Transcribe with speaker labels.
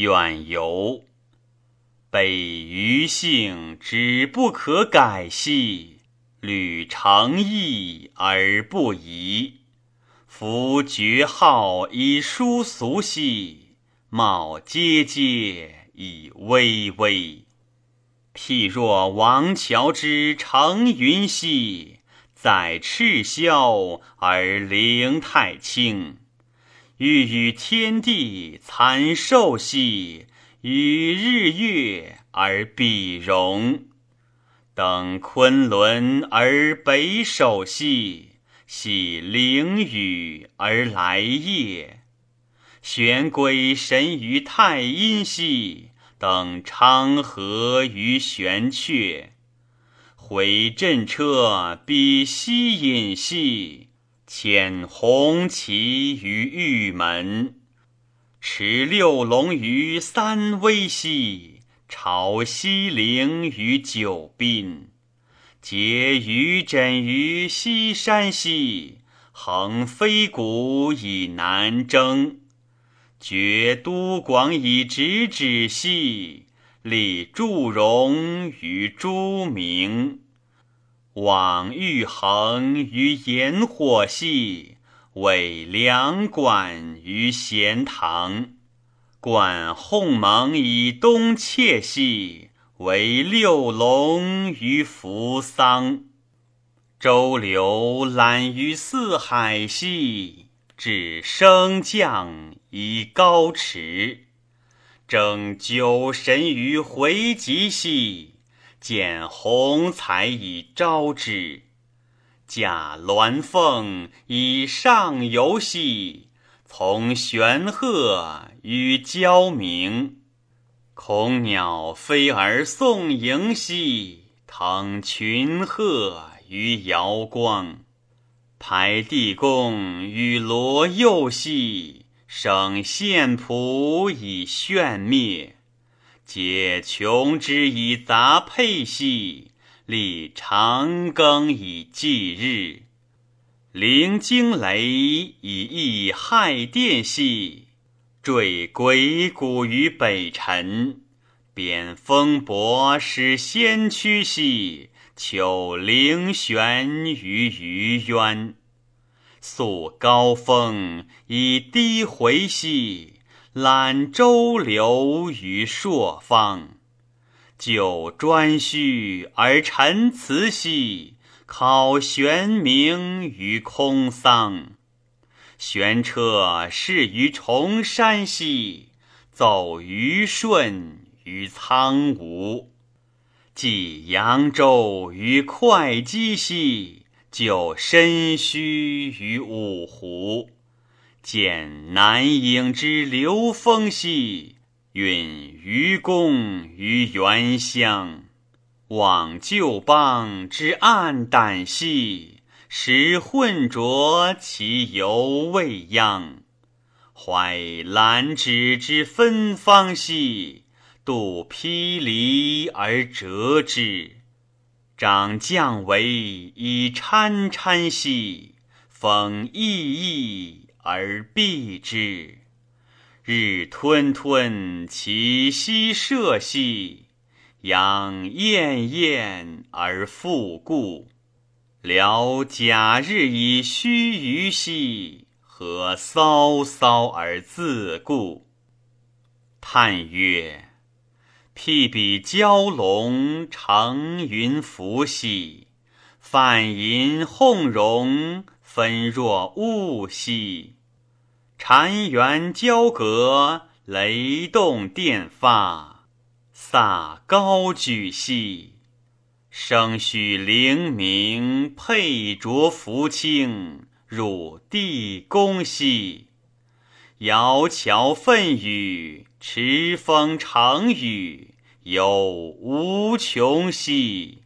Speaker 1: 远游。北余性之不可改兮，履诚意而不移。夫绝号以殊俗兮，冒阶阶以巍巍。譬若王乔之乘云兮，载赤霄而凌太清。欲与天地参寿兮。与日月而比荣，登昆仑而北首兮，喜凌雨而来夜。玄龟神于太阴兮，等昌河于玄阙。回震车比西隐兮，遣红旗于玉门。持六龙于三危兮，朝西陵于九宾。结鱼枕于西山兮，横飞谷以南征。绝都广以直指兮，立祝融于朱明。往欲衡于炎火兮。委梁管于咸堂，观鸿蒙以东窃兮，为六龙于扶桑。周流览于四海兮，至升降以高驰。征九神于回极兮，见鸿才以招之。驾鸾凤以上游兮，从玄鹤于交鸣。恐鸟飞而送迎兮，腾群鹤于瑶光。排地宫与罗右兮，升献仆以炫灭。解琼之以杂佩兮。立长庚以继日，灵惊雷以益害殿兮；坠鬼谷于北辰，贬风伯使先驱兮；求灵玄于虞渊，肃高峰以低回兮；览周流于朔方。就颛顼而陈辞兮，考玄冥于空桑。玄车逝于崇山兮，走于舜于苍梧。寄扬州于会稽兮，就申须于五湖。见南郢之流风兮。允愚公于原乡，望旧邦之暗胆兮，使混浊其犹未央。怀兰芷之芬芳兮，度披离而折之。长绛为以潺潺兮，风翼翼而避之。日吞吞其息射兮，阳厌厌而复固。聊假日以须臾兮，何骚骚而自固？叹曰：譬比蛟龙乘云浮兮，泛银蕻荣，分若雾兮。禅园交阁，雷动电发，飒高举兮；声虚灵明，佩卓浮清，入地宫兮。窈窕奋语，持风长雨，有无穷兮。